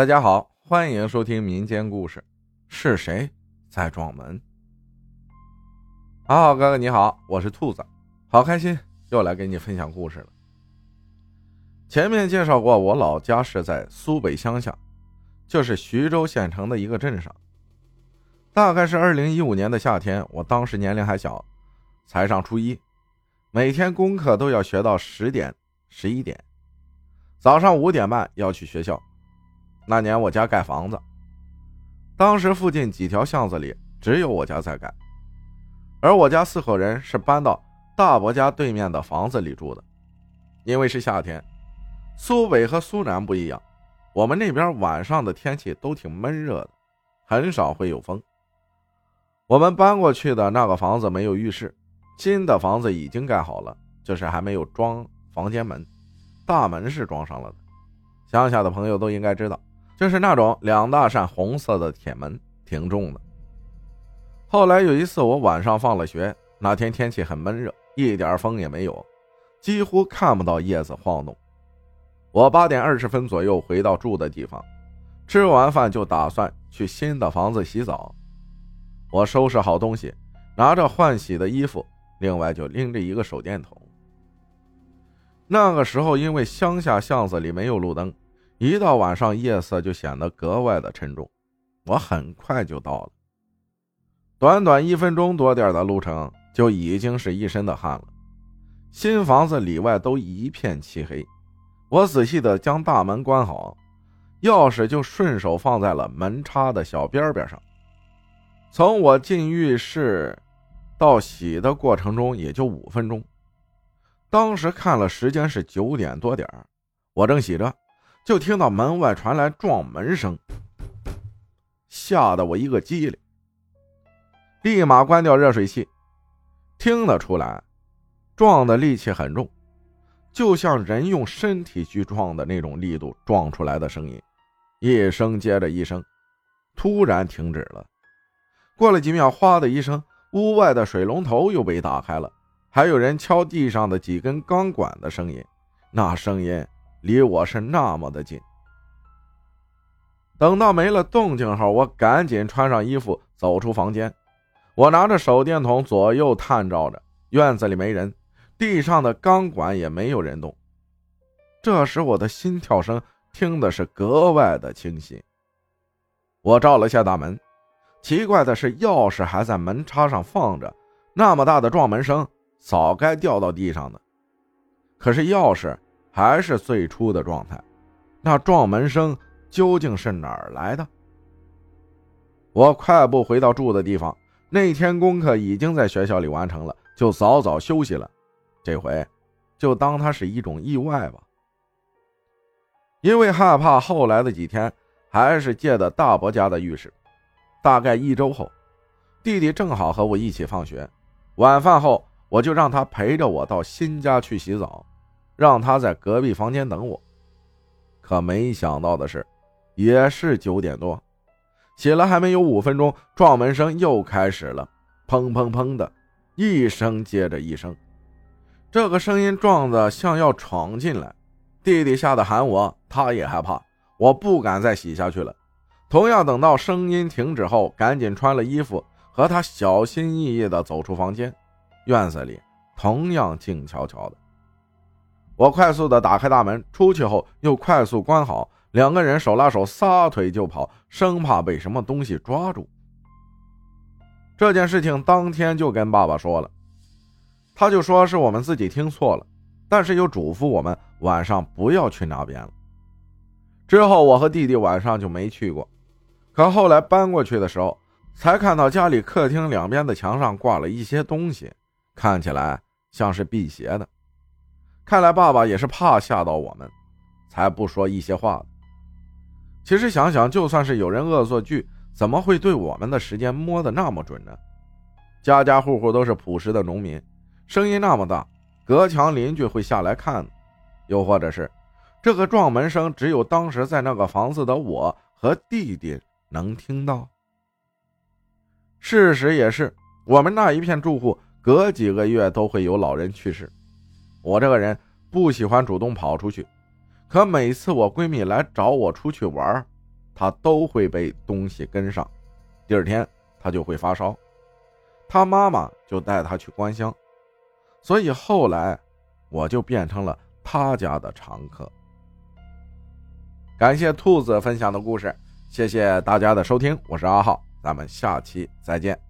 大家好，欢迎收听民间故事。是谁在撞门？好好哥哥你好，我是兔子，好开心又来给你分享故事了。前面介绍过，我老家是在苏北乡下，就是徐州县城的一个镇上。大概是二零一五年的夏天，我当时年龄还小，才上初一，每天功课都要学到十点、十一点，早上五点半要去学校。那年我家盖房子，当时附近几条巷子里只有我家在盖，而我家四口人是搬到大伯家对面的房子里住的。因为是夏天，苏北和苏南不一样，我们那边晚上的天气都挺闷热的，很少会有风。我们搬过去的那个房子没有浴室，新的房子已经盖好了，就是还没有装房间门，大门是装上了的。乡下的朋友都应该知道。就是那种两大扇红色的铁门，挺重的。后来有一次，我晚上放了学，那天天气很闷热，一点风也没有，几乎看不到叶子晃动。我八点二十分左右回到住的地方，吃完饭就打算去新的房子洗澡。我收拾好东西，拿着换洗的衣服，另外就拎着一个手电筒。那个时候，因为乡下巷子里没有路灯。一到晚上，夜色就显得格外的沉重。我很快就到了，短短一分钟多点的路程，就已经是一身的汗了。新房子里外都一片漆黑，我仔细的将大门关好，钥匙就顺手放在了门插的小边边上。从我进浴室到洗的过程中，也就五分钟。当时看了时间是九点多点我正洗着。就听到门外传来撞门声，吓得我一个激灵，立马关掉热水器。听得出来，撞的力气很重，就像人用身体去撞的那种力度撞出来的声音，一声接着一声，突然停止了。过了几秒，哗的一声，屋外的水龙头又被打开了，还有人敲地上的几根钢管的声音，那声音。离我是那么的近。等到没了动静后，我赶紧穿上衣服走出房间。我拿着手电筒左右探照着，院子里没人，地上的钢管也没有人动。这时我的心跳声听的是格外的清晰。我照了下大门，奇怪的是钥匙还在门插上放着，那么大的撞门声早该掉到地上的，可是钥匙。还是最初的状态，那撞门声究竟是哪儿来的？我快步回到住的地方，那天功课已经在学校里完成了，就早早休息了。这回就当它是一种意外吧。因为害怕，后来的几天还是借的大伯家的浴室。大概一周后，弟弟正好和我一起放学，晚饭后我就让他陪着我到新家去洗澡。让他在隔壁房间等我，可没想到的是，也是九点多，洗了还没有五分钟，撞门声又开始了，砰砰砰的一声接着一声，这个声音撞的像要闯进来，弟弟吓得喊我，他也害怕，我不敢再洗下去了。同样等到声音停止后，赶紧穿了衣服，和他小心翼翼地走出房间，院子里同样静悄悄的。我快速的打开大门，出去后又快速关好，两个人手拉手撒腿就跑，生怕被什么东西抓住。这件事情当天就跟爸爸说了，他就说是我们自己听错了，但是又嘱咐我们晚上不要去那边了。之后我和弟弟晚上就没去过，可后来搬过去的时候，才看到家里客厅两边的墙上挂了一些东西，看起来像是辟邪的。看来爸爸也是怕吓到我们，才不说一些话的。其实想想，就算是有人恶作剧，怎么会对我们的时间摸得那么准呢？家家户户都是朴实的农民，声音那么大，隔墙邻居会下来看，又或者是这个撞门声只有当时在那个房子的我和弟弟能听到。事实也是，我们那一片住户隔几个月都会有老人去世。我这个人不喜欢主动跑出去，可每次我闺蜜来找我出去玩，她都会被东西跟上，第二天她就会发烧，他妈妈就带他去观香，所以后来我就变成了他家的常客。感谢兔子分享的故事，谢谢大家的收听，我是阿浩，咱们下期再见。